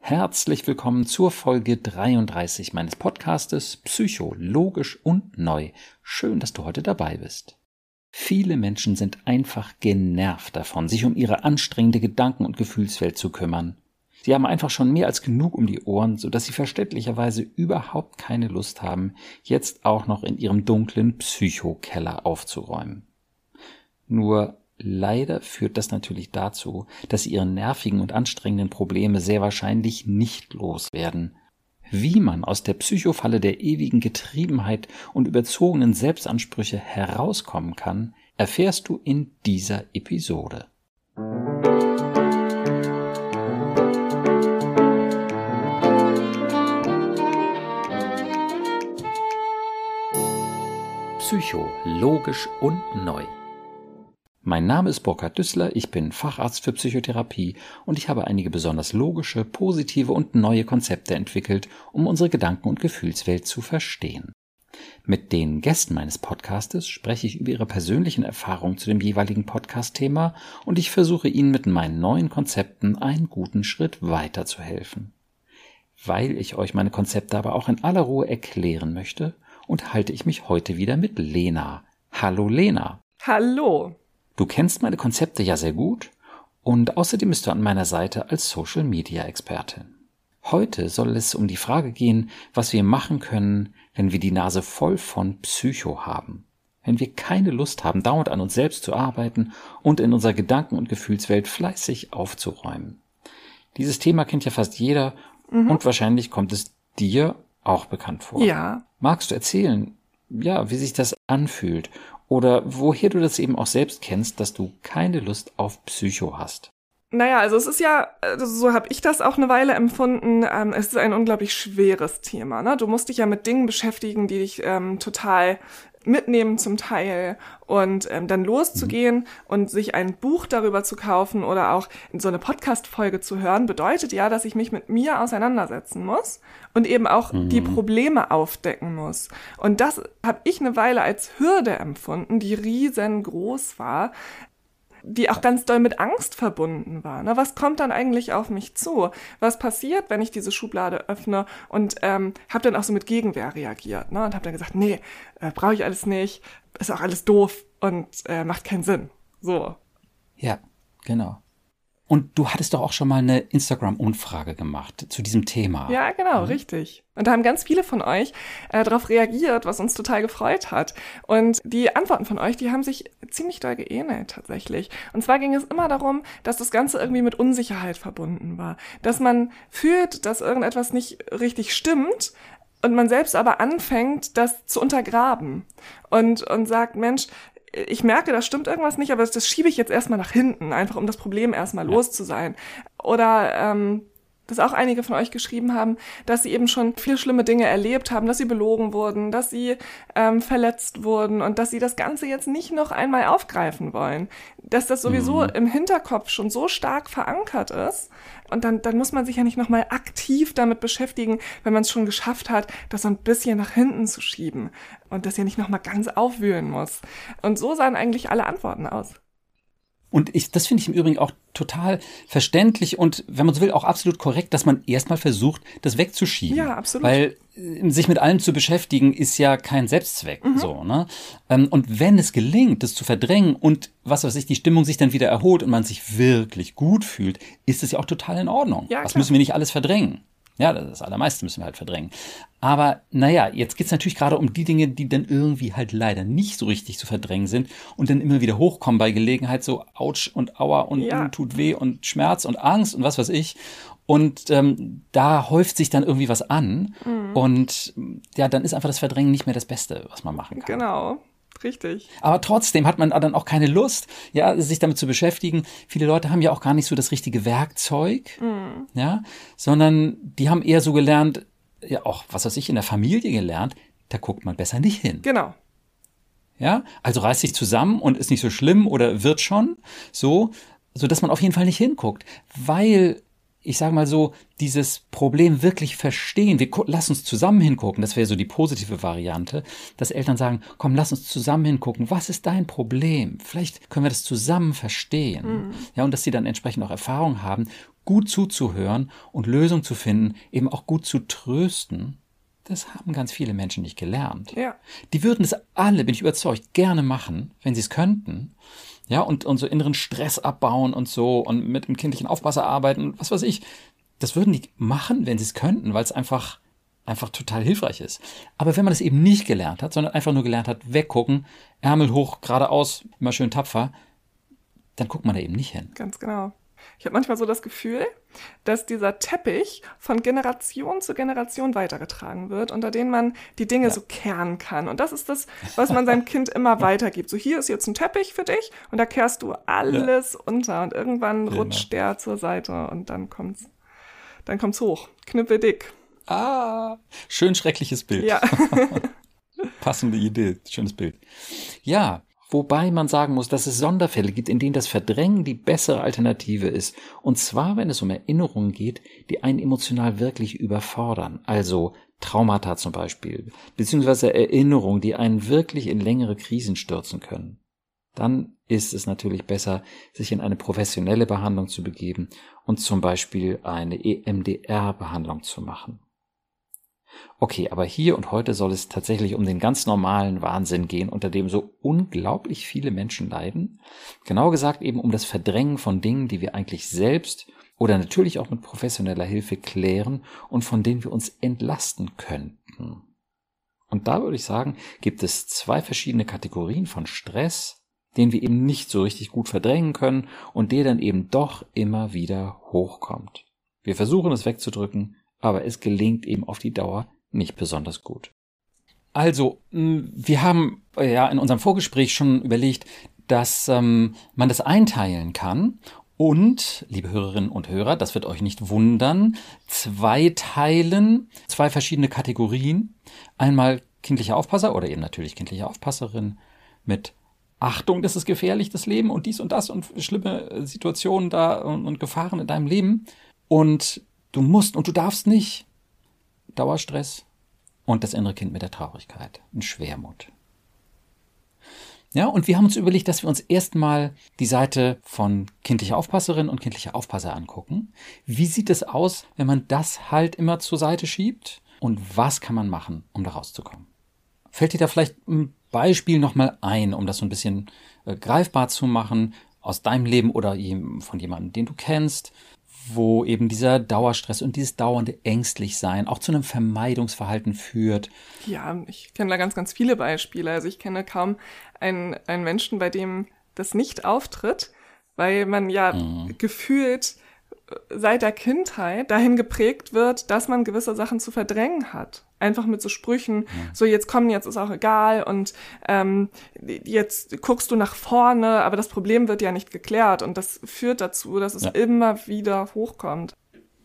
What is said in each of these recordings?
Herzlich willkommen zur Folge 33 meines Podcastes Psychologisch und Neu. Schön, dass du heute dabei bist. Viele Menschen sind einfach genervt davon, sich um ihre anstrengende Gedanken- und Gefühlswelt zu kümmern. Sie haben einfach schon mehr als genug um die Ohren, so dass sie verständlicherweise überhaupt keine Lust haben, jetzt auch noch in ihrem dunklen Psychokeller aufzuräumen. Nur Leider führt das natürlich dazu, dass sie ihre nervigen und anstrengenden Probleme sehr wahrscheinlich nicht loswerden. Wie man aus der Psychofalle der ewigen Getriebenheit und überzogenen Selbstansprüche herauskommen kann, erfährst du in dieser Episode. Psycho, logisch und neu. Mein Name ist Burkhard Düssler, ich bin Facharzt für Psychotherapie und ich habe einige besonders logische, positive und neue Konzepte entwickelt, um unsere Gedanken- und Gefühlswelt zu verstehen. Mit den Gästen meines Podcastes spreche ich über ihre persönlichen Erfahrungen zu dem jeweiligen Podcast-Thema und ich versuche ihnen mit meinen neuen Konzepten einen guten Schritt weiterzuhelfen. Weil ich euch meine Konzepte aber auch in aller Ruhe erklären möchte, unterhalte ich mich heute wieder mit Lena. Hallo Lena. Hallo. Du kennst meine Konzepte ja sehr gut und außerdem bist du an meiner Seite als Social Media Expertin. Heute soll es um die Frage gehen, was wir machen können, wenn wir die Nase voll von Psycho haben. Wenn wir keine Lust haben, dauernd an uns selbst zu arbeiten und in unserer Gedanken- und Gefühlswelt fleißig aufzuräumen. Dieses Thema kennt ja fast jeder mhm. und wahrscheinlich kommt es dir auch bekannt vor. Ja. Magst du erzählen, ja, wie sich das anfühlt oder woher du das eben auch selbst kennst, dass du keine Lust auf Psycho hast. Naja, also es ist ja, also so habe ich das auch eine Weile empfunden, ähm, es ist ein unglaublich schweres Thema. Ne? Du musst dich ja mit Dingen beschäftigen, die dich ähm, total mitnehmen zum Teil und ähm, dann loszugehen und sich ein Buch darüber zu kaufen oder auch in so eine Podcast-Folge zu hören, bedeutet ja, dass ich mich mit mir auseinandersetzen muss und eben auch mhm. die Probleme aufdecken muss. Und das habe ich eine Weile als Hürde empfunden, die riesengroß war, die auch ganz doll mit Angst verbunden war. Ne? Was kommt dann eigentlich auf mich zu? Was passiert, wenn ich diese Schublade öffne? Und ähm, habe dann auch so mit Gegenwehr reagiert ne? und habe dann gesagt, nee, äh, brauche ich alles nicht, ist auch alles doof und äh, macht keinen Sinn. So. Ja, genau. Und du hattest doch auch schon mal eine Instagram-Umfrage gemacht zu diesem Thema. Ja, genau, mhm. richtig. Und da haben ganz viele von euch äh, darauf reagiert, was uns total gefreut hat. Und die Antworten von euch, die haben sich ziemlich doll geähnelt tatsächlich. Und zwar ging es immer darum, dass das Ganze irgendwie mit Unsicherheit verbunden war. Dass man fühlt, dass irgendetwas nicht richtig stimmt, und man selbst aber anfängt, das zu untergraben und, und sagt, Mensch, ich merke, da stimmt irgendwas nicht, aber das, das schiebe ich jetzt erstmal nach hinten, einfach um das Problem erstmal ja. los zu sein. Oder ähm, dass auch einige von euch geschrieben haben, dass sie eben schon viele schlimme Dinge erlebt haben, dass sie belogen wurden, dass sie ähm, verletzt wurden und dass sie das Ganze jetzt nicht noch einmal aufgreifen wollen. Dass das sowieso mhm. im Hinterkopf schon so stark verankert ist. Und dann, dann muss man sich ja nicht nochmal aktiv damit beschäftigen, wenn man es schon geschafft hat, das so ein bisschen nach hinten zu schieben und das ja nicht nochmal ganz aufwühlen muss. Und so sahen eigentlich alle Antworten aus. Und ich, das finde ich im Übrigen auch total verständlich und, wenn man so will, auch absolut korrekt, dass man erstmal versucht, das wegzuschieben. Ja, absolut. Weil äh, sich mit allem zu beschäftigen, ist ja kein Selbstzweck. Mhm. So, ne? Ähm, und wenn es gelingt, das zu verdrängen und was weiß ich, die Stimmung sich dann wieder erholt und man sich wirklich gut fühlt, ist es ja auch total in Ordnung. Ja, das müssen wir nicht alles verdrängen. Ja, das allermeiste müssen wir halt verdrängen. Aber naja, jetzt geht's natürlich gerade um die Dinge, die dann irgendwie halt leider nicht so richtig zu verdrängen sind und dann immer wieder hochkommen bei Gelegenheit, so Autsch und Aua und ja. tut weh und Schmerz und Angst und was weiß ich. Und ähm, da häuft sich dann irgendwie was an. Mhm. Und ja, dann ist einfach das Verdrängen nicht mehr das Beste, was man machen kann. Genau. Richtig. Aber trotzdem hat man dann auch keine Lust, ja, sich damit zu beschäftigen. Viele Leute haben ja auch gar nicht so das richtige Werkzeug, mm. ja, sondern die haben eher so gelernt, ja, auch, was weiß ich, in der Familie gelernt, da guckt man besser nicht hin. Genau. Ja, also reißt sich zusammen und ist nicht so schlimm oder wird schon so, so dass man auf jeden Fall nicht hinguckt, weil ich sage mal so, dieses Problem wirklich verstehen. Wir lass uns zusammen hingucken. Das wäre so die positive Variante, dass Eltern sagen, komm, lass uns zusammen hingucken. Was ist dein Problem? Vielleicht können wir das zusammen verstehen. Mhm. Ja, und dass sie dann entsprechend auch Erfahrung haben, gut zuzuhören und Lösungen zu finden, eben auch gut zu trösten. Das haben ganz viele Menschen nicht gelernt. Ja. Die würden es alle, bin ich überzeugt, gerne machen, wenn sie es könnten ja, und, und so inneren Stress abbauen und so und mit dem kindlichen Aufpasser arbeiten, was weiß ich. Das würden die machen, wenn sie es könnten, weil es einfach, einfach total hilfreich ist. Aber wenn man das eben nicht gelernt hat, sondern einfach nur gelernt hat, weggucken, Ärmel hoch, geradeaus, immer schön tapfer, dann guckt man da eben nicht hin. Ganz genau. Ich habe manchmal so das Gefühl, dass dieser Teppich von Generation zu Generation weitergetragen wird, unter denen man die Dinge ja. so kehren kann. Und das ist das, was man seinem Kind immer weitergibt. So, hier ist jetzt ein Teppich für dich und da kehrst du alles ja. unter und irgendwann genau. rutscht der zur Seite und dann kommt's, dann kommt's hoch. Knüppeldick. Ah, schön schreckliches Bild. Ja. Passende Idee, schönes Bild. Ja, Wobei man sagen muss, dass es Sonderfälle gibt, in denen das Verdrängen die bessere Alternative ist. Und zwar, wenn es um Erinnerungen geht, die einen emotional wirklich überfordern. Also Traumata zum Beispiel, beziehungsweise Erinnerungen, die einen wirklich in längere Krisen stürzen können. Dann ist es natürlich besser, sich in eine professionelle Behandlung zu begeben und zum Beispiel eine EMDR-Behandlung zu machen. Okay, aber hier und heute soll es tatsächlich um den ganz normalen Wahnsinn gehen, unter dem so unglaublich viele Menschen leiden. Genauer gesagt eben um das Verdrängen von Dingen, die wir eigentlich selbst oder natürlich auch mit professioneller Hilfe klären und von denen wir uns entlasten könnten. Und da würde ich sagen, gibt es zwei verschiedene Kategorien von Stress, den wir eben nicht so richtig gut verdrängen können und der dann eben doch immer wieder hochkommt. Wir versuchen es wegzudrücken, aber es gelingt eben auf die Dauer nicht besonders gut. Also, wir haben äh, ja in unserem Vorgespräch schon überlegt, dass ähm, man das einteilen kann und, liebe Hörerinnen und Hörer, das wird euch nicht wundern, zwei Teilen, zwei verschiedene Kategorien. Einmal kindlicher Aufpasser oder eben natürlich kindliche Aufpasserin mit Achtung, das ist gefährlich, das Leben und dies und das und schlimme Situationen da und, und Gefahren in deinem Leben. Und Du musst und du darfst nicht. Dauerstress und das innere Kind mit der Traurigkeit und Schwermut. Ja, und wir haben uns überlegt, dass wir uns erstmal die Seite von kindlicher Aufpasserin und kindlicher Aufpasser angucken. Wie sieht es aus, wenn man das halt immer zur Seite schiebt? Und was kann man machen, um da rauszukommen? Fällt dir da vielleicht ein Beispiel nochmal ein, um das so ein bisschen äh, greifbar zu machen, aus deinem Leben oder von jemandem, den du kennst, wo eben dieser Dauerstress und dieses dauernde Ängstlichsein auch zu einem Vermeidungsverhalten führt. Ja, ich kenne da ganz, ganz viele Beispiele. Also ich kenne kaum einen, einen Menschen, bei dem das nicht auftritt, weil man ja mhm. gefühlt seit der Kindheit dahin geprägt wird, dass man gewisse Sachen zu verdrängen hat. Einfach mit so Sprüchen, so jetzt komm, jetzt ist auch egal und ähm, jetzt guckst du nach vorne, aber das Problem wird ja nicht geklärt und das führt dazu, dass es ja. immer wieder hochkommt.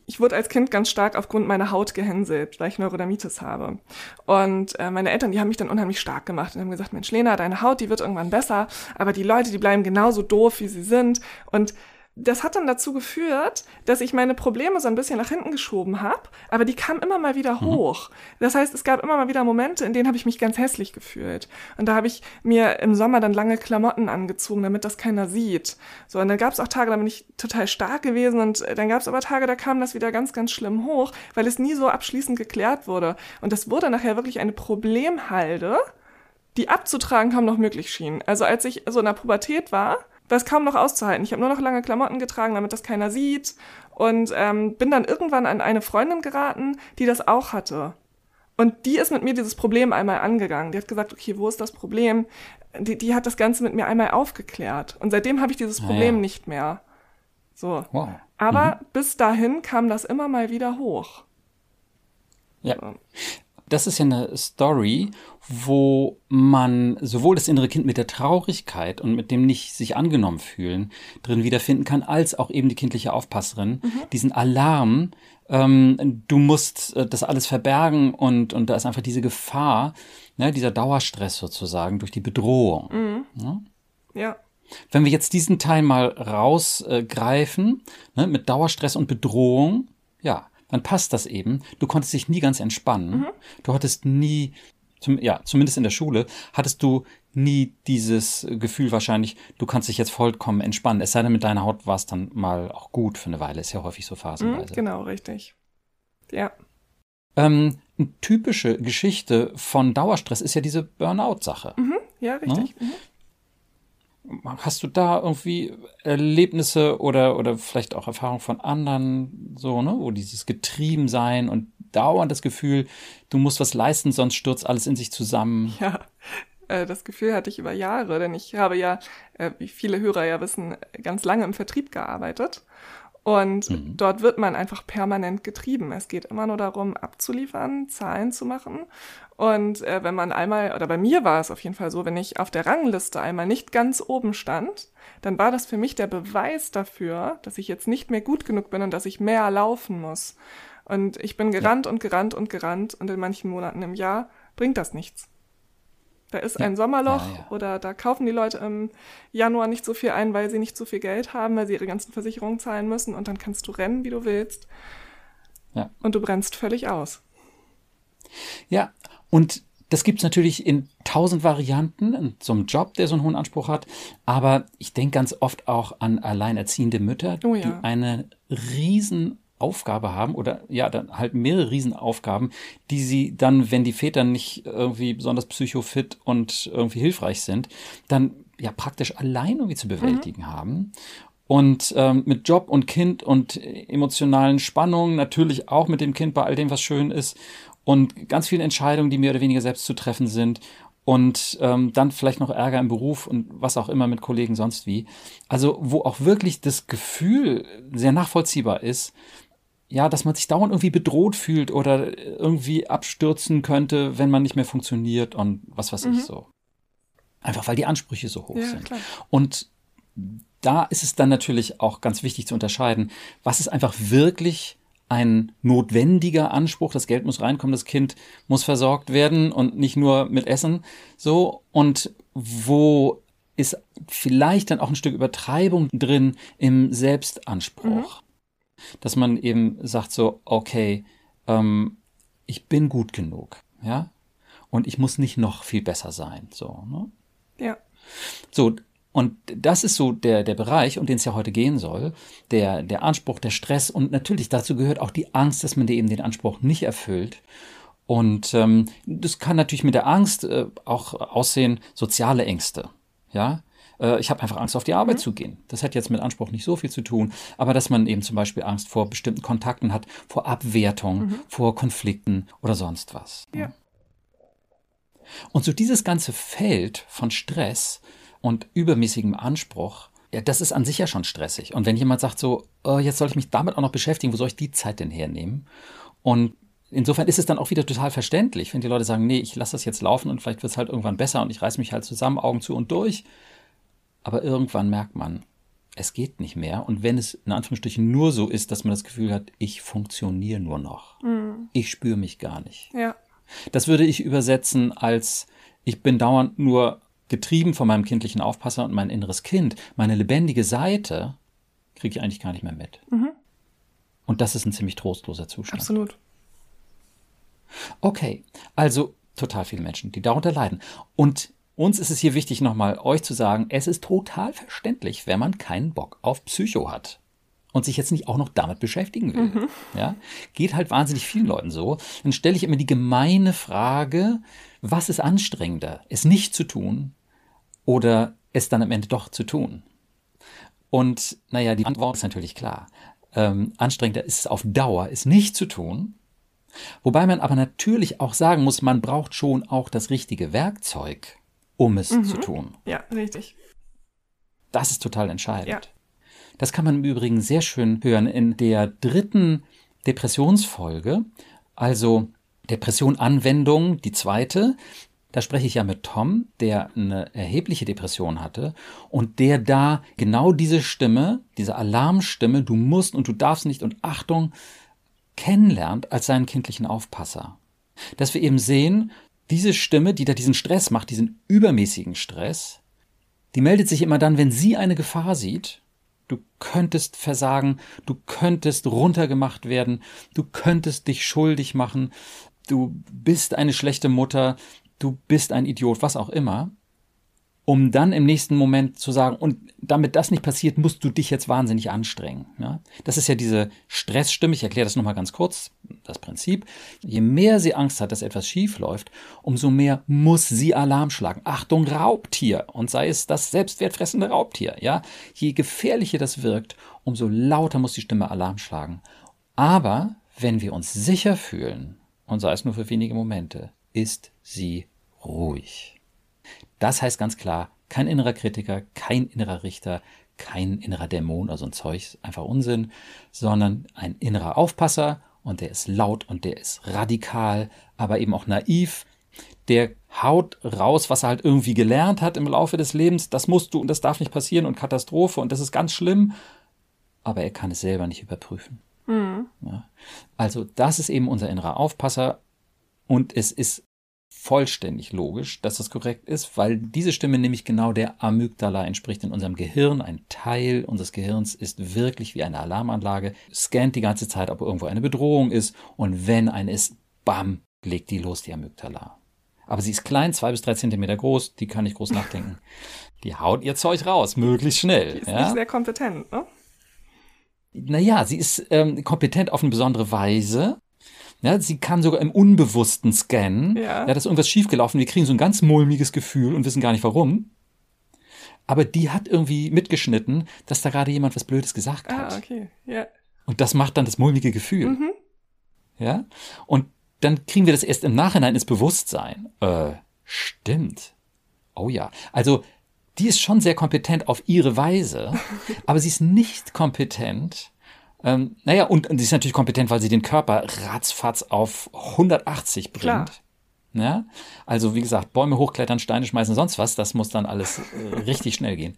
Ich wurde als Kind ganz stark aufgrund meiner Haut gehänselt, weil ich Neurodermitis habe. Und äh, meine Eltern, die haben mich dann unheimlich stark gemacht und haben gesagt, Mensch, Lena, deine Haut, die wird irgendwann besser, aber die Leute, die bleiben genauso doof, wie sie sind. Und das hat dann dazu geführt, dass ich meine Probleme so ein bisschen nach hinten geschoben habe, aber die kamen immer mal wieder mhm. hoch. Das heißt, es gab immer mal wieder Momente, in denen habe ich mich ganz hässlich gefühlt. Und da habe ich mir im Sommer dann lange Klamotten angezogen, damit das keiner sieht. So, und dann gab es auch Tage, da bin ich total stark gewesen und äh, dann gab es aber Tage, da kam das wieder ganz, ganz schlimm hoch, weil es nie so abschließend geklärt wurde. Und das wurde nachher wirklich eine Problemhalde, die abzutragen kaum noch möglich schien. Also als ich so in der Pubertät war, war es kaum noch auszuhalten. Ich habe nur noch lange Klamotten getragen, damit das keiner sieht. Und ähm, bin dann irgendwann an eine Freundin geraten, die das auch hatte. Und die ist mit mir dieses Problem einmal angegangen. Die hat gesagt, okay, wo ist das Problem? Die, die hat das Ganze mit mir einmal aufgeklärt. Und seitdem habe ich dieses ah, Problem ja. nicht mehr. So. Wow. Aber mhm. bis dahin kam das immer mal wieder hoch. Ja. So das ist ja eine Story, wo man sowohl das innere Kind mit der Traurigkeit und mit dem nicht sich angenommen fühlen drin wiederfinden kann, als auch eben die kindliche Aufpasserin, mhm. diesen Alarm, ähm, du musst äh, das alles verbergen und, und da ist einfach diese Gefahr, ne, dieser Dauerstress sozusagen durch die Bedrohung. Mhm. Ja? ja. Wenn wir jetzt diesen Teil mal rausgreifen, äh, ne, mit Dauerstress und Bedrohung, ja, dann passt das eben. Du konntest dich nie ganz entspannen. Mhm. Du hattest nie, zum, ja, zumindest in der Schule, hattest du nie dieses Gefühl wahrscheinlich, du kannst dich jetzt vollkommen entspannen. Es sei denn, mit deiner Haut war es dann mal auch gut für eine Weile. Ist ja häufig so phasenweise. Mhm, genau, richtig. Ja. Ähm, eine typische Geschichte von Dauerstress ist ja diese Burnout-Sache. Mhm, ja, richtig. Ne? Mhm. Hast du da irgendwie Erlebnisse oder, oder vielleicht auch Erfahrungen von anderen, so, ne, wo dieses Getriebensein und dauernd das Gefühl, du musst was leisten, sonst stürzt alles in sich zusammen? Ja, äh, das Gefühl hatte ich über Jahre, denn ich habe ja, äh, wie viele Hörer ja wissen, ganz lange im Vertrieb gearbeitet. Und mhm. dort wird man einfach permanent getrieben. Es geht immer nur darum, abzuliefern, Zahlen zu machen. Und äh, wenn man einmal, oder bei mir war es auf jeden Fall so, wenn ich auf der Rangliste einmal nicht ganz oben stand, dann war das für mich der Beweis dafür, dass ich jetzt nicht mehr gut genug bin und dass ich mehr laufen muss. Und ich bin gerannt ja. und gerannt und gerannt und in manchen Monaten im Jahr bringt das nichts. Da ist ein Sommerloch ja, ja. oder da kaufen die Leute im Januar nicht so viel ein, weil sie nicht so viel Geld haben, weil sie ihre ganzen Versicherungen zahlen müssen und dann kannst du rennen, wie du willst. Ja. Und du brennst völlig aus. Ja, und das gibt es natürlich in tausend Varianten in so einem Job, der so einen hohen Anspruch hat. Aber ich denke ganz oft auch an alleinerziehende Mütter, oh ja. die eine riesen Aufgabe haben oder ja, dann halt mehrere Riesenaufgaben, die sie dann, wenn die Väter nicht irgendwie besonders psychofit und irgendwie hilfreich sind, dann ja praktisch allein irgendwie zu bewältigen mhm. haben. Und ähm, mit Job und Kind und emotionalen Spannungen, natürlich auch mit dem Kind bei all dem, was schön ist. Und ganz viele Entscheidungen, die mehr oder weniger selbst zu treffen sind und ähm, dann vielleicht noch Ärger im Beruf und was auch immer mit Kollegen sonst wie. Also wo auch wirklich das Gefühl sehr nachvollziehbar ist, ja, dass man sich dauernd irgendwie bedroht fühlt oder irgendwie abstürzen könnte, wenn man nicht mehr funktioniert und was weiß mhm. ich so. Einfach weil die Ansprüche so hoch ja, sind. Klar. Und da ist es dann natürlich auch ganz wichtig zu unterscheiden, was ist einfach wirklich ein notwendiger Anspruch. Das Geld muss reinkommen, das Kind muss versorgt werden und nicht nur mit Essen. So. Und wo ist vielleicht dann auch ein Stück Übertreibung drin im Selbstanspruch? Mhm dass man eben sagt so, okay, ähm, ich bin gut genug, ja, und ich muss nicht noch viel besser sein, so, ne? Ja. So, und das ist so der, der Bereich, um den es ja heute gehen soll, der, der Anspruch, der Stress und natürlich dazu gehört auch die Angst, dass man dir eben den Anspruch nicht erfüllt. Und ähm, das kann natürlich mit der Angst äh, auch aussehen, soziale Ängste. Ja, äh, ich habe einfach Angst, auf die Arbeit mhm. zu gehen. Das hat jetzt mit Anspruch nicht so viel zu tun, aber dass man eben zum Beispiel Angst vor bestimmten Kontakten hat, vor Abwertung, mhm. vor Konflikten oder sonst was. Ja. Und so dieses ganze Feld von Stress und übermäßigem Anspruch, ja, das ist an sich ja schon stressig. Und wenn jemand sagt so, oh, jetzt soll ich mich damit auch noch beschäftigen, wo soll ich die Zeit denn hernehmen? Und insofern ist es dann auch wieder total verständlich, wenn die Leute sagen, nee, ich lasse das jetzt laufen und vielleicht wird es halt irgendwann besser und ich reiß mich halt zusammen, Augen zu und durch. Aber irgendwann merkt man, es geht nicht mehr. Und wenn es in Anführungsstrichen nur so ist, dass man das Gefühl hat, ich funktioniere nur noch. Mhm. Ich spüre mich gar nicht. Ja. Das würde ich übersetzen als, ich bin dauernd nur getrieben von meinem kindlichen Aufpasser und mein inneres Kind, meine lebendige Seite, kriege ich eigentlich gar nicht mehr mit. Mhm. Und das ist ein ziemlich trostloser Zustand. Absolut. Okay, also total viele Menschen, die darunter leiden. Und uns ist es hier wichtig, nochmal euch zu sagen, es ist total verständlich, wenn man keinen Bock auf Psycho hat und sich jetzt nicht auch noch damit beschäftigen will. Mhm. Ja, geht halt wahnsinnig vielen Leuten so. Dann stelle ich immer die gemeine Frage, was ist anstrengender, es nicht zu tun oder es dann am Ende doch zu tun? Und naja, die Antwort ist natürlich klar. Ähm, anstrengender ist es auf Dauer, es nicht zu tun. Wobei man aber natürlich auch sagen muss, man braucht schon auch das richtige Werkzeug um es mhm. zu tun. Ja, richtig. Das ist total entscheidend. Ja. Das kann man im Übrigen sehr schön hören in der dritten Depressionsfolge, also Depression Anwendung, die zweite. Da spreche ich ja mit Tom, der eine erhebliche Depression hatte und der da genau diese Stimme, diese Alarmstimme, du musst und du darfst nicht und Achtung, kennenlernt als seinen kindlichen Aufpasser. Dass wir eben sehen, diese Stimme, die da diesen Stress macht, diesen übermäßigen Stress, Die meldet sich immer dann, wenn sie eine Gefahr sieht. Du könntest versagen, du könntest runtergemacht werden, du könntest dich schuldig machen, du bist eine schlechte Mutter, du bist ein Idiot, was auch immer um dann im nächsten Moment zu sagen, und damit das nicht passiert, musst du dich jetzt wahnsinnig anstrengen. Ja? Das ist ja diese Stressstimme, ich erkläre das nochmal ganz kurz, das Prinzip. Je mehr sie Angst hat, dass etwas schief läuft, umso mehr muss sie Alarm schlagen. Achtung, Raubtier! Und sei es das selbstwertfressende Raubtier. Ja? Je gefährlicher das wirkt, umso lauter muss die Stimme Alarm schlagen. Aber wenn wir uns sicher fühlen, und sei es nur für wenige Momente, ist sie ruhig. Das heißt ganz klar, kein innerer Kritiker, kein innerer Richter, kein innerer Dämon, also ein Zeug, einfach Unsinn, sondern ein innerer Aufpasser und der ist laut und der ist radikal, aber eben auch naiv. Der haut raus, was er halt irgendwie gelernt hat im Laufe des Lebens. Das musst du und das darf nicht passieren und Katastrophe und das ist ganz schlimm. Aber er kann es selber nicht überprüfen. Mhm. Ja. Also das ist eben unser innerer Aufpasser und es ist vollständig logisch, dass das korrekt ist, weil diese Stimme nämlich genau der Amygdala entspricht in unserem Gehirn. Ein Teil unseres Gehirns ist wirklich wie eine Alarmanlage, scannt die ganze Zeit, ob irgendwo eine Bedrohung ist und wenn eine ist, bam, legt die los, die Amygdala. Aber sie ist klein, zwei bis drei Zentimeter groß, die kann nicht groß nachdenken. Die haut ihr Zeug raus, möglichst schnell. Die ist ja? nicht sehr kompetent, ne? Naja, sie ist ähm, kompetent auf eine besondere Weise, ja, sie kann sogar im Unbewussten scannen. Ja. ja, da ist irgendwas schiefgelaufen. Wir kriegen so ein ganz mulmiges Gefühl und wissen gar nicht warum. Aber die hat irgendwie mitgeschnitten, dass da gerade jemand was Blödes gesagt ah, hat. Ah, okay, ja. Und das macht dann das mulmige Gefühl. Mhm. Ja. Und dann kriegen wir das erst im Nachhinein ins Bewusstsein. Äh, stimmt. Oh ja. Also, die ist schon sehr kompetent auf ihre Weise, aber sie ist nicht kompetent ähm, naja, und, und sie ist natürlich kompetent, weil sie den Körper ratzfatz auf 180 bringt. Klar. Ja? Also wie gesagt, Bäume hochklettern, Steine schmeißen, sonst was, das muss dann alles äh, richtig schnell gehen.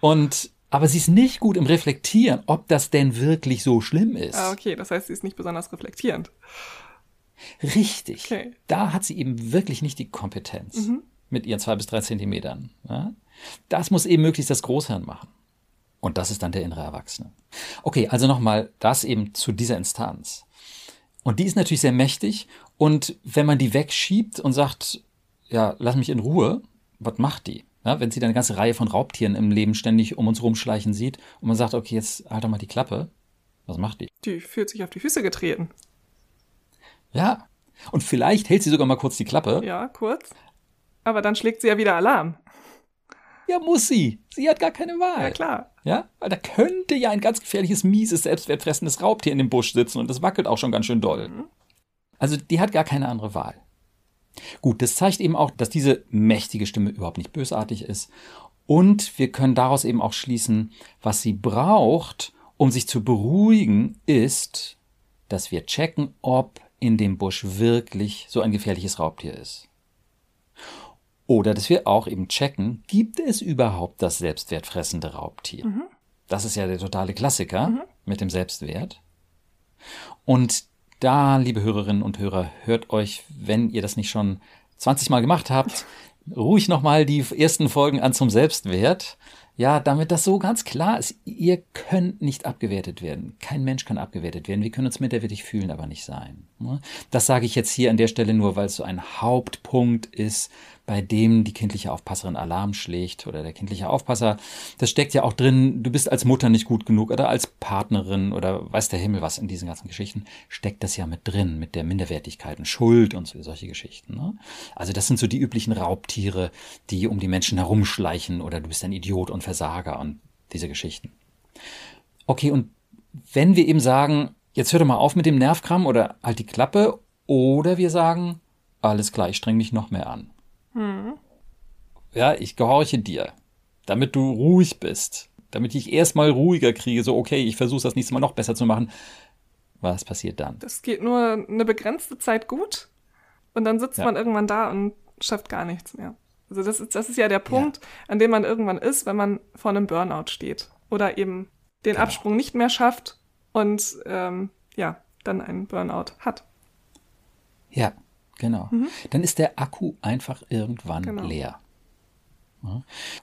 Und aber sie ist nicht gut im Reflektieren, ob das denn wirklich so schlimm ist. Ah, okay, das heißt, sie ist nicht besonders reflektierend. Richtig. Okay. Da hat sie eben wirklich nicht die Kompetenz mhm. mit ihren zwei bis drei Zentimetern. Ja? Das muss eben möglichst das Großhirn machen. Und das ist dann der innere Erwachsene. Okay, also nochmal das eben zu dieser Instanz. Und die ist natürlich sehr mächtig. Und wenn man die wegschiebt und sagt, ja, lass mich in Ruhe, was macht die? Ja, wenn sie dann eine ganze Reihe von Raubtieren im Leben ständig um uns rumschleichen sieht und man sagt, okay, jetzt halt doch mal die Klappe, was macht die? Die fühlt sich auf die Füße getreten. Ja. Und vielleicht hält sie sogar mal kurz die Klappe. Ja, kurz. Aber dann schlägt sie ja wieder Alarm. Ja, muss sie. Sie hat gar keine Wahl. Ja, klar. Ja, weil da könnte ja ein ganz gefährliches, mieses, selbstwertfressendes Raubtier in dem Busch sitzen und das wackelt auch schon ganz schön doll. Mhm. Also die hat gar keine andere Wahl. Gut, das zeigt eben auch, dass diese mächtige Stimme überhaupt nicht bösartig ist. Und wir können daraus eben auch schließen, was sie braucht, um sich zu beruhigen, ist, dass wir checken, ob in dem Busch wirklich so ein gefährliches Raubtier ist. Oder dass wir auch eben checken, gibt es überhaupt das selbstwertfressende Raubtier? Mhm. Das ist ja der totale Klassiker mhm. mit dem Selbstwert. Und da, liebe Hörerinnen und Hörer, hört euch, wenn ihr das nicht schon 20 Mal gemacht habt, ruhig nochmal die ersten Folgen an zum Selbstwert. Ja, damit das so ganz klar ist, ihr könnt nicht abgewertet werden. Kein Mensch kann abgewertet werden. Wir können uns minderwertig fühlen, aber nicht sein. Das sage ich jetzt hier an der Stelle nur, weil es so ein Hauptpunkt ist, bei dem die kindliche Aufpasserin Alarm schlägt oder der kindliche Aufpasser. Das steckt ja auch drin, du bist als Mutter nicht gut genug oder als Partnerin oder weiß der Himmel was in diesen ganzen Geschichten, steckt das ja mit drin, mit der Minderwertigkeit und Schuld und so, solche Geschichten. Ne? Also das sind so die üblichen Raubtiere, die um die Menschen herumschleichen oder du bist ein Idiot und Versager und diese Geschichten. Okay, und wenn wir eben sagen, jetzt hör doch mal auf mit dem Nervkram oder halt die Klappe, oder wir sagen, alles klar, ich streng mich noch mehr an. Hm. Ja, ich gehorche dir, damit du ruhig bist, damit ich erstmal ruhiger kriege, so okay, ich versuche das nächste Mal noch besser zu machen. Was passiert dann? Das geht nur eine begrenzte Zeit gut und dann sitzt ja. man irgendwann da und schafft gar nichts mehr. Also das ist, das ist ja der Punkt, ja. an dem man irgendwann ist, wenn man vor einem Burnout steht oder eben den genau. Absprung nicht mehr schafft und ähm, ja, dann einen Burnout hat. Ja, Genau. Mhm. Dann ist der Akku einfach irgendwann genau. leer.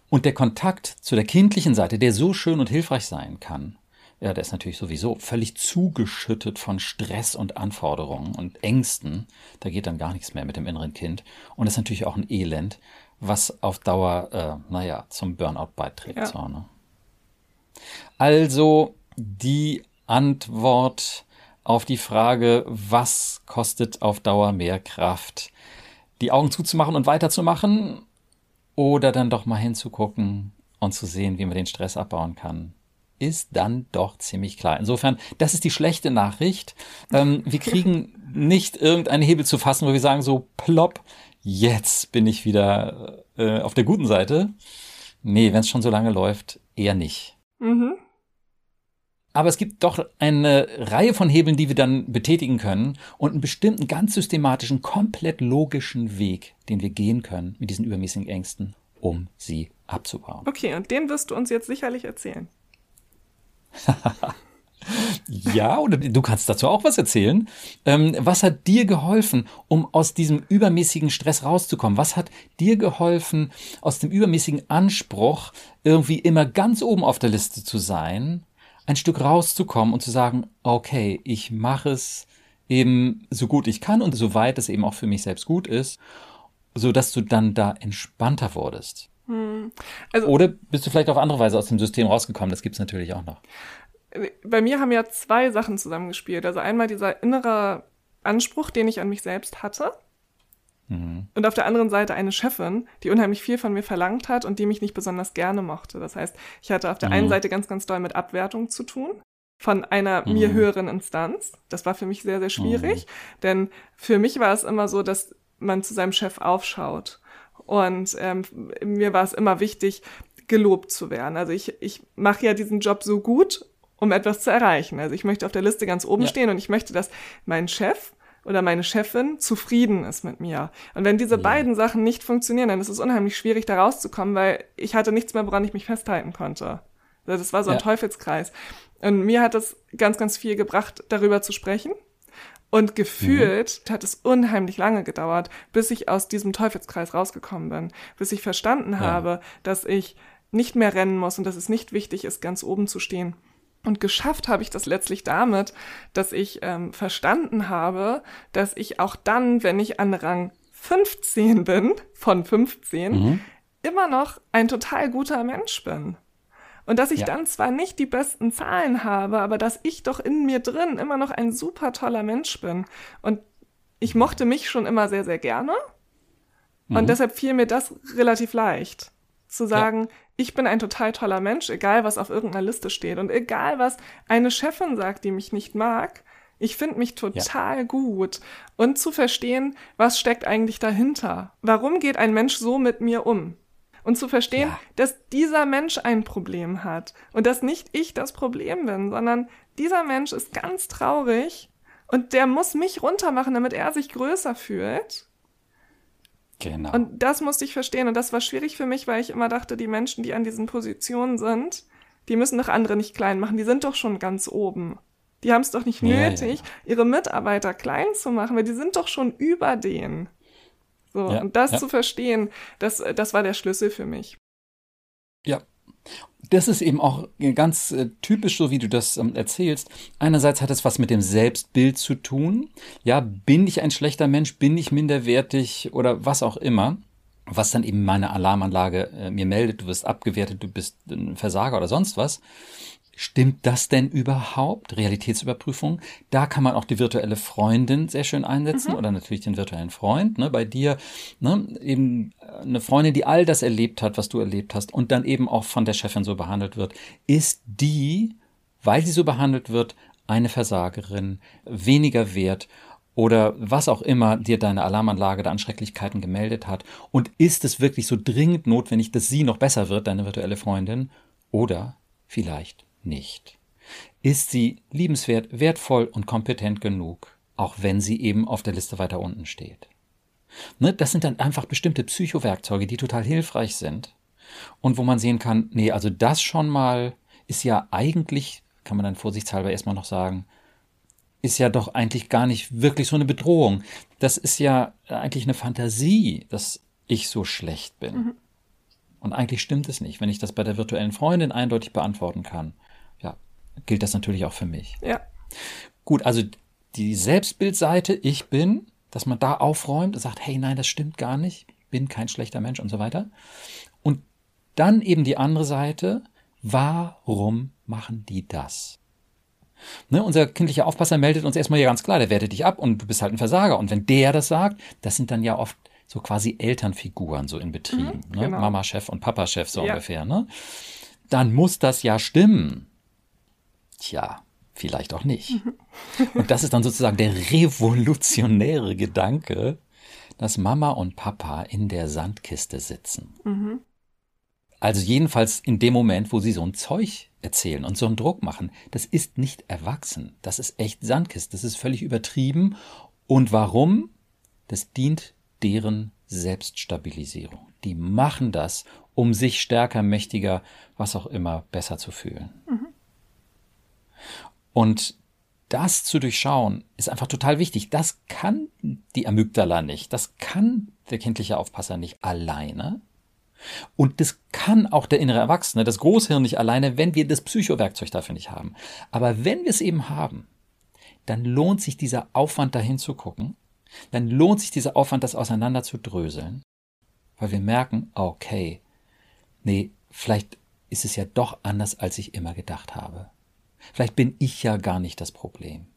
Und der Kontakt zu der kindlichen Seite, der so schön und hilfreich sein kann, ja, der ist natürlich sowieso völlig zugeschüttet von Stress und Anforderungen und Ängsten. Da geht dann gar nichts mehr mit dem inneren Kind. Und das ist natürlich auch ein Elend, was auf Dauer, äh, naja, zum Burnout beiträgt. Ja. So, ne? Also die Antwort auf die Frage, was kostet auf Dauer mehr Kraft? Die Augen zuzumachen und weiterzumachen oder dann doch mal hinzugucken und zu sehen, wie man den Stress abbauen kann, ist dann doch ziemlich klar. Insofern, das ist die schlechte Nachricht. Ähm, wir kriegen nicht irgendeinen Hebel zu fassen, wo wir sagen so, plopp, jetzt bin ich wieder äh, auf der guten Seite. Nee, wenn es schon so lange läuft, eher nicht. Mhm. Aber es gibt doch eine Reihe von Hebeln, die wir dann betätigen können und einen bestimmten ganz systematischen, komplett logischen Weg, den wir gehen können mit diesen übermäßigen Ängsten, um sie abzubauen. Okay, und den wirst du uns jetzt sicherlich erzählen. ja, oder du kannst dazu auch was erzählen. Ähm, was hat dir geholfen, um aus diesem übermäßigen Stress rauszukommen? Was hat dir geholfen, aus dem übermäßigen Anspruch, irgendwie immer ganz oben auf der Liste zu sein, ein Stück rauszukommen und zu sagen, okay, ich mache es eben so gut ich kann und so weit es eben auch für mich selbst gut ist, so dass du dann da entspannter wurdest. Hm. Also, Oder bist du vielleicht auf andere Weise aus dem System rausgekommen? Das gibt es natürlich auch noch. Bei mir haben ja zwei Sachen zusammengespielt. Also einmal dieser innere Anspruch, den ich an mich selbst hatte. Mhm. Und auf der anderen Seite eine Chefin, die unheimlich viel von mir verlangt hat und die mich nicht besonders gerne mochte. Das heißt, ich hatte auf der mhm. einen Seite ganz, ganz doll mit Abwertung zu tun von einer mhm. mir höheren Instanz. Das war für mich sehr, sehr schwierig, mhm. denn für mich war es immer so, dass man zu seinem Chef aufschaut. Und ähm, mir war es immer wichtig, gelobt zu werden. Also ich, ich mache ja diesen Job so gut, um etwas zu erreichen. Also ich möchte auf der Liste ganz oben ja. stehen und ich möchte, dass mein Chef oder meine Chefin zufrieden ist mit mir. Und wenn diese ja. beiden Sachen nicht funktionieren, dann ist es unheimlich schwierig, da rauszukommen, weil ich hatte nichts mehr, woran ich mich festhalten konnte. Also das war so ein ja. Teufelskreis. Und mir hat es ganz, ganz viel gebracht, darüber zu sprechen und gefühlt mhm. hat es unheimlich lange gedauert, bis ich aus diesem Teufelskreis rausgekommen bin, bis ich verstanden ja. habe, dass ich nicht mehr rennen muss und dass es nicht wichtig ist, ganz oben zu stehen. Und geschafft habe ich das letztlich damit, dass ich ähm, verstanden habe, dass ich auch dann, wenn ich an Rang 15 bin, von 15, mhm. immer noch ein total guter Mensch bin. Und dass ich ja. dann zwar nicht die besten Zahlen habe, aber dass ich doch in mir drin immer noch ein super toller Mensch bin. Und ich mochte mich schon immer sehr, sehr gerne. Mhm. Und deshalb fiel mir das relativ leicht. Zu sagen, ja. ich bin ein total toller Mensch, egal was auf irgendeiner Liste steht. Und egal was eine Chefin sagt, die mich nicht mag, ich finde mich total ja. gut. Und zu verstehen, was steckt eigentlich dahinter? Warum geht ein Mensch so mit mir um? und zu verstehen, ja. dass dieser Mensch ein Problem hat und dass nicht ich das Problem bin, sondern dieser Mensch ist ganz traurig und der muss mich runtermachen, damit er sich größer fühlt. Genau. Und das musste ich verstehen und das war schwierig für mich, weil ich immer dachte, die Menschen, die an diesen Positionen sind, die müssen doch andere nicht klein machen, die sind doch schon ganz oben. Die haben es doch nicht ja, nötig, ja. ihre Mitarbeiter klein zu machen, weil die sind doch schon über denen. So, ja, und das zu verstehen, das, das war der Schlüssel für mich. Ja. Das ist eben auch ganz äh, typisch, so wie du das ähm, erzählst. Einerseits hat es was mit dem Selbstbild zu tun. Ja, bin ich ein schlechter Mensch? Bin ich minderwertig oder was auch immer? Was dann eben meine Alarmanlage äh, mir meldet, du wirst abgewertet, du bist ein Versager oder sonst was. Stimmt das denn überhaupt? Realitätsüberprüfung. Da kann man auch die virtuelle Freundin sehr schön einsetzen mhm. oder natürlich den virtuellen Freund. Ne? Bei dir ne? eben eine Freundin, die all das erlebt hat, was du erlebt hast und dann eben auch von der Chefin so behandelt wird. Ist die, weil sie so behandelt wird, eine Versagerin, weniger wert oder was auch immer dir deine Alarmanlage der Anschrecklichkeiten gemeldet hat? Und ist es wirklich so dringend notwendig, dass sie noch besser wird, deine virtuelle Freundin? Oder vielleicht nicht. Ist sie liebenswert, wertvoll und kompetent genug, auch wenn sie eben auf der Liste weiter unten steht? Ne, das sind dann einfach bestimmte Psychowerkzeuge, die total hilfreich sind und wo man sehen kann, nee, also das schon mal ist ja eigentlich, kann man dann vorsichtshalber erstmal noch sagen, ist ja doch eigentlich gar nicht wirklich so eine Bedrohung. Das ist ja eigentlich eine Fantasie, dass ich so schlecht bin. Mhm. Und eigentlich stimmt es nicht. Wenn ich das bei der virtuellen Freundin eindeutig beantworten kann, gilt das natürlich auch für mich. Ja. Gut, also die Selbstbildseite, ich bin, dass man da aufräumt und sagt, hey, nein, das stimmt gar nicht, bin kein schlechter Mensch und so weiter. Und dann eben die andere Seite, warum machen die das? Ne, unser kindlicher Aufpasser meldet uns erstmal ja ganz klar, der wertet dich ab und du bist halt ein Versager. Und wenn der das sagt, das sind dann ja oft so quasi Elternfiguren so in Betrieben. Mhm, ne? genau. Mama-Chef und Papa-Chef so ja. ungefähr. Ne? Dann muss das ja stimmen. Tja, vielleicht auch nicht. Und das ist dann sozusagen der revolutionäre Gedanke, dass Mama und Papa in der Sandkiste sitzen. Mhm. Also jedenfalls in dem Moment, wo sie so ein Zeug erzählen und so einen Druck machen, das ist nicht erwachsen. Das ist echt Sandkiste. Das ist völlig übertrieben. Und warum? Das dient deren Selbststabilisierung. Die machen das, um sich stärker, mächtiger, was auch immer, besser zu fühlen. Mhm. Und das zu durchschauen, ist einfach total wichtig. Das kann die Amygdala nicht. Das kann der kindliche Aufpasser nicht alleine. Und das kann auch der innere Erwachsene, das Großhirn nicht alleine, wenn wir das Psychowerkzeug dafür nicht haben. Aber wenn wir es eben haben, dann lohnt sich dieser Aufwand dahin zu gucken, dann lohnt sich dieser Aufwand, das auseinander zu dröseln, weil wir merken, okay, nee, vielleicht ist es ja doch anders, als ich immer gedacht habe. Vielleicht bin ich ja gar nicht das Problem.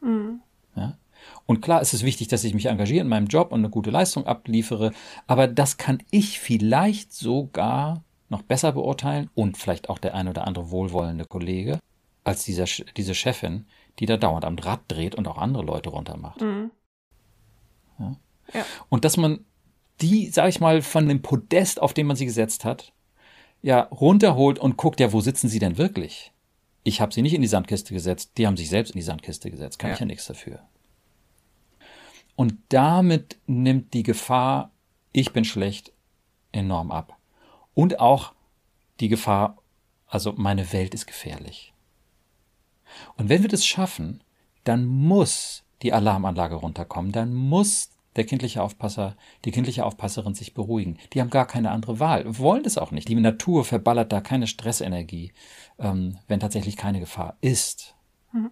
Mhm. Ja? Und klar ist es wichtig, dass ich mich engagiere in meinem Job und eine gute Leistung abliefere, aber das kann ich vielleicht sogar noch besser beurteilen und vielleicht auch der ein oder andere wohlwollende Kollege als dieser, diese Chefin, die da dauernd am Rad dreht und auch andere Leute runtermacht. Mhm. Ja? Ja. Und dass man die, sag ich mal, von dem Podest, auf dem man sie gesetzt hat, ja, runterholt und guckt, ja, wo sitzen sie denn wirklich? Ich habe sie nicht in die Sandkiste gesetzt, die haben sich selbst in die Sandkiste gesetzt, kann ja. ich ja nichts dafür. Und damit nimmt die Gefahr, ich bin schlecht, enorm ab. Und auch die Gefahr, also meine Welt ist gefährlich. Und wenn wir das schaffen, dann muss die Alarmanlage runterkommen, dann muss der kindliche Aufpasser, die kindliche Aufpasserin sich beruhigen. Die haben gar keine andere Wahl, wollen das auch nicht. Die Natur verballert da keine Stressenergie, ähm, wenn tatsächlich keine Gefahr ist. Mhm.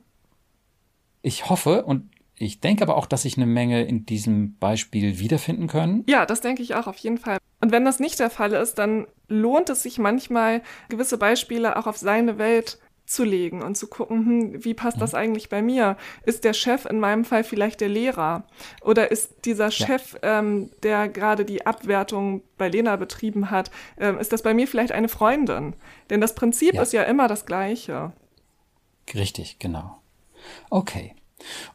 Ich hoffe, und ich denke aber auch, dass sich eine Menge in diesem Beispiel wiederfinden können. Ja, das denke ich auch auf jeden Fall. Und wenn das nicht der Fall ist, dann lohnt es sich manchmal, gewisse Beispiele auch auf seine Welt zu legen und zu gucken, hm, wie passt das mhm. eigentlich bei mir? Ist der Chef in meinem Fall vielleicht der Lehrer? Oder ist dieser Chef, ja. ähm, der gerade die Abwertung bei Lena betrieben hat, ähm, ist das bei mir vielleicht eine Freundin? Denn das Prinzip ja. ist ja immer das gleiche. Richtig, genau. Okay.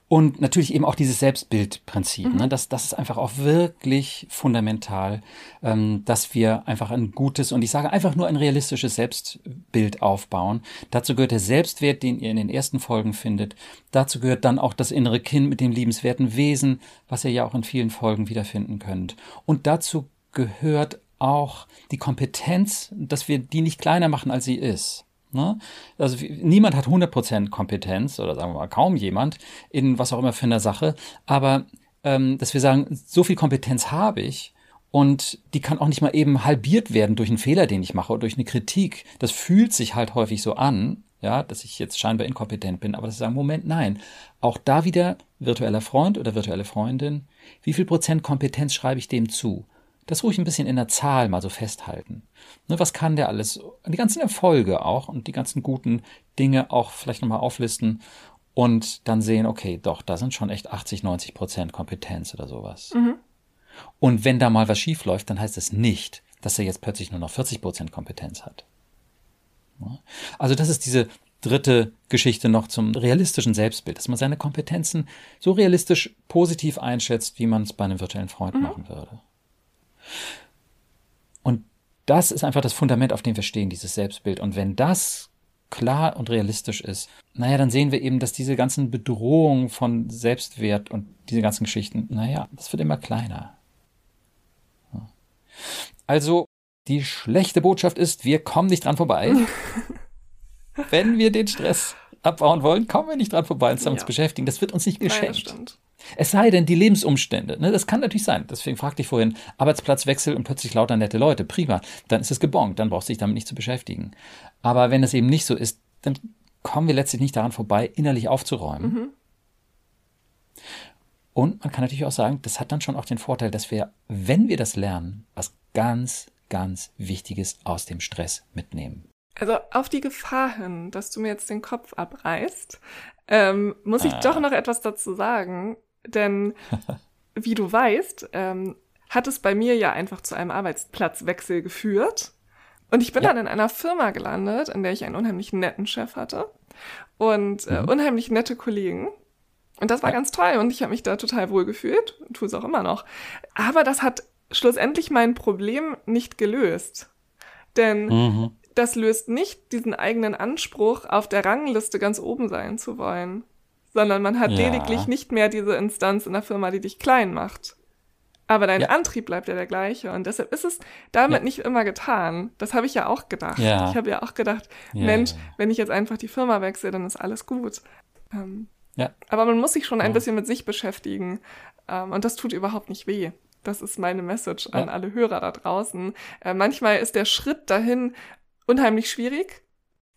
Und natürlich eben auch dieses Selbstbildprinzip. Ne? Mhm. Ne? Das, das ist einfach auch wirklich fundamental, ähm, dass wir einfach ein gutes und ich sage einfach nur ein realistisches Selbstbild aufbauen. Dazu gehört der Selbstwert, den ihr in den ersten Folgen findet. Dazu gehört dann auch das innere Kind mit dem liebenswerten Wesen, was ihr ja auch in vielen Folgen wiederfinden könnt. Und dazu gehört auch die Kompetenz, dass wir die nicht kleiner machen, als sie ist. Ne? Also niemand hat 100% Kompetenz oder sagen wir mal kaum jemand in was auch immer für eine Sache, aber ähm, dass wir sagen, so viel Kompetenz habe ich und die kann auch nicht mal eben halbiert werden durch einen Fehler, den ich mache oder durch eine Kritik. Das fühlt sich halt häufig so an, ja, dass ich jetzt scheinbar inkompetent bin, aber dass ich sage, Moment, nein, auch da wieder virtueller Freund oder virtuelle Freundin, wie viel Prozent Kompetenz schreibe ich dem zu? Das ruhig ein bisschen in der Zahl mal so festhalten. Ne, was kann der alles? Die ganzen Erfolge auch und die ganzen guten Dinge auch vielleicht nochmal auflisten und dann sehen, okay, doch, da sind schon echt 80, 90 Prozent Kompetenz oder sowas. Mhm. Und wenn da mal was schief läuft, dann heißt es das nicht, dass er jetzt plötzlich nur noch 40 Prozent Kompetenz hat. Also das ist diese dritte Geschichte noch zum realistischen Selbstbild, dass man seine Kompetenzen so realistisch positiv einschätzt, wie man es bei einem virtuellen Freund mhm. machen würde. Und das ist einfach das Fundament, auf dem wir stehen, dieses Selbstbild. Und wenn das klar und realistisch ist, naja, dann sehen wir eben, dass diese ganzen Bedrohungen von Selbstwert und diese ganzen Geschichten, naja, das wird immer kleiner. Also, die schlechte Botschaft ist, wir kommen nicht dran vorbei. Wenn wir den Stress abbauen wollen, kommen wir nicht dran vorbei, uns damit ja. beschäftigen. Das wird uns nicht geschenkt. Nein, Es sei denn, die Lebensumstände, ne, das kann natürlich sein. Deswegen fragte ich vorhin, Arbeitsplatzwechsel und plötzlich lauter nette Leute, prima. Dann ist es gebongt, dann brauchst du dich damit nicht zu beschäftigen. Aber wenn es eben nicht so ist, dann kommen wir letztlich nicht daran vorbei, innerlich aufzuräumen. Mhm. Und man kann natürlich auch sagen, das hat dann schon auch den Vorteil, dass wir, wenn wir das lernen, was ganz, ganz Wichtiges aus dem Stress mitnehmen. Also auf die Gefahr hin, dass du mir jetzt den Kopf abreißt, ähm, muss ich ah. doch noch etwas dazu sagen. Denn wie du weißt, ähm, hat es bei mir ja einfach zu einem Arbeitsplatzwechsel geführt. Und ich bin ja. dann in einer Firma gelandet, in der ich einen unheimlich netten Chef hatte und äh, mhm. unheimlich nette Kollegen. Und das war ja. ganz toll und ich habe mich da total wohl gefühlt und tue es auch immer noch. Aber das hat schlussendlich mein Problem nicht gelöst. Denn mhm. das löst nicht diesen eigenen Anspruch, auf der Rangliste ganz oben sein zu wollen, sondern man hat ja. lediglich nicht mehr diese Instanz in der Firma, die dich klein macht. Aber dein ja. Antrieb bleibt ja der gleiche und deshalb ist es damit ja. nicht immer getan. Das habe ich ja auch gedacht. Ja. Ich habe ja auch gedacht, Mensch, wenn ich jetzt einfach die Firma wechsle, dann ist alles gut. Ähm, ja. Aber man muss sich schon ein bisschen mit sich beschäftigen ähm, und das tut überhaupt nicht weh. Das ist meine Message an alle Hörer da draußen. Äh, manchmal ist der Schritt dahin unheimlich schwierig,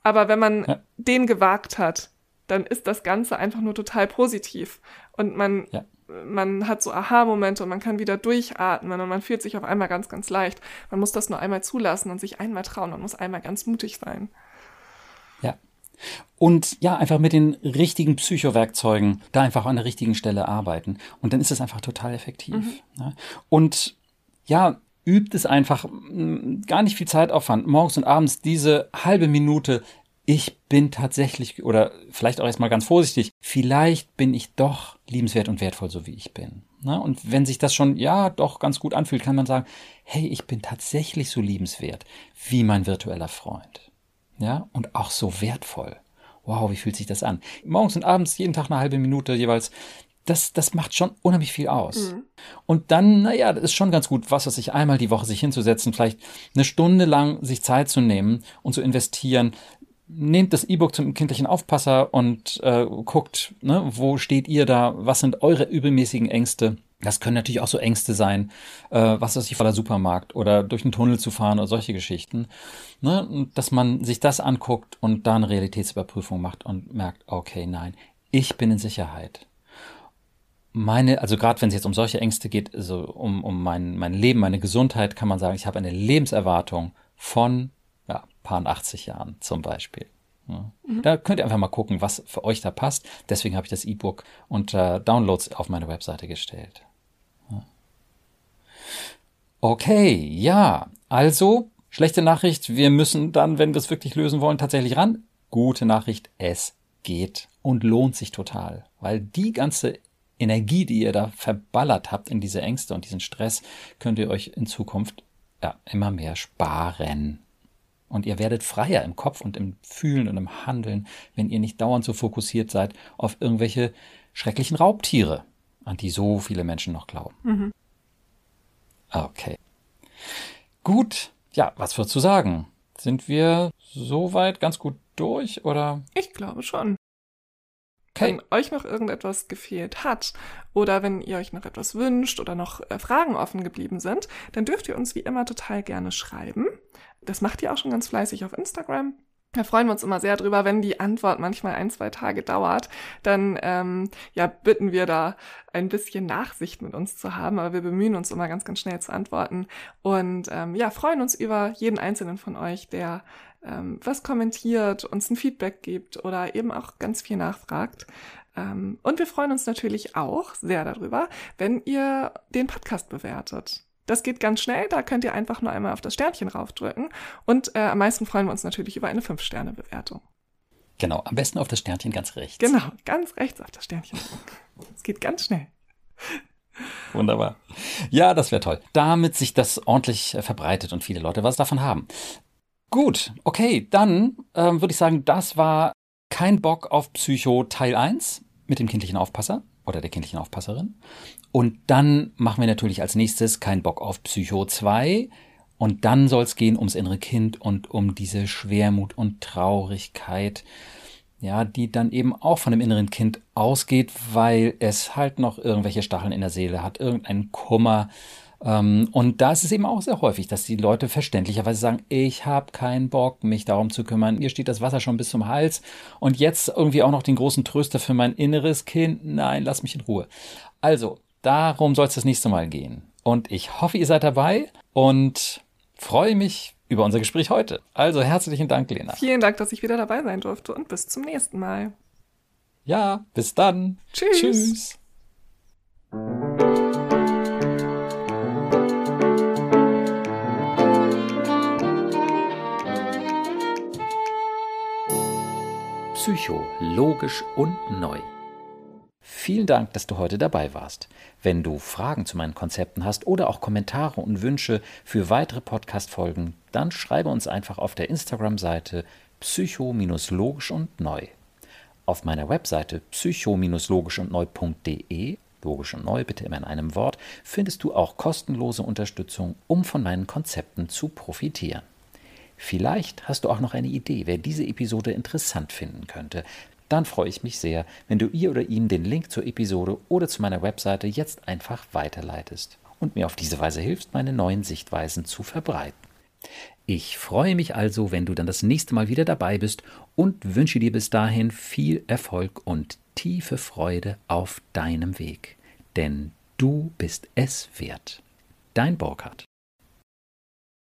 aber wenn man den gewagt hat, dann ist das Ganze einfach nur total positiv und man ja. man hat so Aha-Momente und man kann wieder durchatmen und man fühlt sich auf einmal ganz ganz leicht. Man muss das nur einmal zulassen und sich einmal trauen. Man muss einmal ganz mutig sein. Ja. Und ja, einfach mit den richtigen Psychowerkzeugen da einfach an der richtigen Stelle arbeiten. Und dann ist es einfach total effektiv. Mhm. Ja. Und ja, übt es einfach gar nicht viel Zeitaufwand. Morgens und abends diese halbe Minute. Ich bin tatsächlich, oder vielleicht auch erstmal ganz vorsichtig, vielleicht bin ich doch liebenswert und wertvoll, so wie ich bin. Na, und wenn sich das schon, ja, doch ganz gut anfühlt, kann man sagen, hey, ich bin tatsächlich so liebenswert wie mein virtueller Freund ja, und auch so wertvoll. Wow, wie fühlt sich das an? Morgens und abends jeden Tag eine halbe Minute jeweils. Das, das macht schon unheimlich viel aus. Mhm. Und dann, naja, das ist schon ganz gut, was weiß ich, einmal die Woche sich hinzusetzen, vielleicht eine Stunde lang sich Zeit zu nehmen und zu investieren. Nehmt das E-Book zum kindlichen Aufpasser und äh, guckt, ne, wo steht ihr da, was sind eure übermäßigen Ängste das können natürlich auch so Ängste sein, äh, was weiß ich, vor der Supermarkt oder durch einen Tunnel zu fahren oder solche Geschichten. Ne? Dass man sich das anguckt und da eine Realitätsüberprüfung macht und merkt, okay, nein, ich bin in Sicherheit. Meine, also gerade wenn es jetzt um solche Ängste geht, also um, um mein, mein Leben, meine Gesundheit, kann man sagen, ich habe eine Lebenserwartung von paar 80 Jahren zum Beispiel. Ja. Mhm. Da könnt ihr einfach mal gucken, was für euch da passt. Deswegen habe ich das E-Book unter Downloads auf meine Webseite gestellt. Okay, ja. Also, schlechte Nachricht, wir müssen dann, wenn wir es wirklich lösen wollen, tatsächlich ran. Gute Nachricht, es geht und lohnt sich total, weil die ganze Energie, die ihr da verballert habt in diese Ängste und diesen Stress, könnt ihr euch in Zukunft ja, immer mehr sparen. Und ihr werdet freier im Kopf und im Fühlen und im Handeln, wenn ihr nicht dauernd so fokussiert seid auf irgendwelche schrecklichen Raubtiere, an die so viele Menschen noch glauben. Mhm. Okay. Gut. Ja, was würdest du sagen? Sind wir soweit ganz gut durch oder? Ich glaube schon. Okay. Wenn euch noch irgendetwas gefehlt hat oder wenn ihr euch noch etwas wünscht oder noch äh, Fragen offen geblieben sind, dann dürft ihr uns wie immer total gerne schreiben. Das macht ihr auch schon ganz fleißig auf Instagram. Da freuen wir uns immer sehr drüber, wenn die Antwort manchmal ein, zwei Tage dauert. Dann ähm, ja, bitten wir da ein bisschen Nachsicht mit uns zu haben, aber wir bemühen uns immer ganz, ganz schnell zu antworten. Und ähm, ja, freuen uns über jeden einzelnen von euch, der ähm, was kommentiert, uns ein Feedback gibt oder eben auch ganz viel nachfragt. Ähm, und wir freuen uns natürlich auch sehr darüber, wenn ihr den Podcast bewertet. Das geht ganz schnell, da könnt ihr einfach nur einmal auf das Sternchen raufdrücken. Und äh, am meisten freuen wir uns natürlich über eine 5-Sterne-Bewertung. Genau, am besten auf das Sternchen ganz rechts. Genau, ganz rechts auf das Sternchen. Es geht ganz schnell. Wunderbar. Ja, das wäre toll. Damit sich das ordentlich äh, verbreitet und viele Leute was davon haben. Gut, okay, dann ähm, würde ich sagen, das war kein Bock auf Psycho Teil 1 mit dem kindlichen Aufpasser oder der kindlichen Aufpasserin. Und dann machen wir natürlich als nächstes keinen Bock auf Psycho 2. Und dann soll es gehen ums innere Kind und um diese Schwermut und Traurigkeit, ja, die dann eben auch von dem inneren Kind ausgeht, weil es halt noch irgendwelche Stacheln in der Seele hat, irgendeinen Kummer. Ähm, und da ist es eben auch sehr häufig, dass die Leute verständlicherweise sagen, ich habe keinen Bock, mich darum zu kümmern. Mir steht das Wasser schon bis zum Hals und jetzt irgendwie auch noch den großen Tröster für mein inneres Kind. Nein, lass mich in Ruhe. Also, darum soll es das nächste Mal gehen. Und ich hoffe, ihr seid dabei und freue mich über unser Gespräch heute. Also herzlichen Dank, Lena. Vielen Dank, dass ich wieder dabei sein durfte und bis zum nächsten Mal. Ja, bis dann. Tschüss. Tschüss. Psycho, logisch und neu. Vielen Dank, dass du heute dabei warst. Wenn du Fragen zu meinen Konzepten hast oder auch Kommentare und Wünsche für weitere Podcast-Folgen, dann schreibe uns einfach auf der Instagram-Seite psycho-logisch und neu. Auf meiner Webseite psycho-logisch und neu.de, logisch und neu bitte immer in einem Wort, findest du auch kostenlose Unterstützung, um von meinen Konzepten zu profitieren. Vielleicht hast du auch noch eine Idee, wer diese Episode interessant finden könnte dann freue ich mich sehr, wenn du ihr oder ihm den Link zur Episode oder zu meiner Webseite jetzt einfach weiterleitest und mir auf diese Weise hilfst, meine neuen Sichtweisen zu verbreiten. Ich freue mich also, wenn du dann das nächste Mal wieder dabei bist und wünsche dir bis dahin viel Erfolg und tiefe Freude auf deinem Weg. Denn du bist es wert. Dein Burkhard.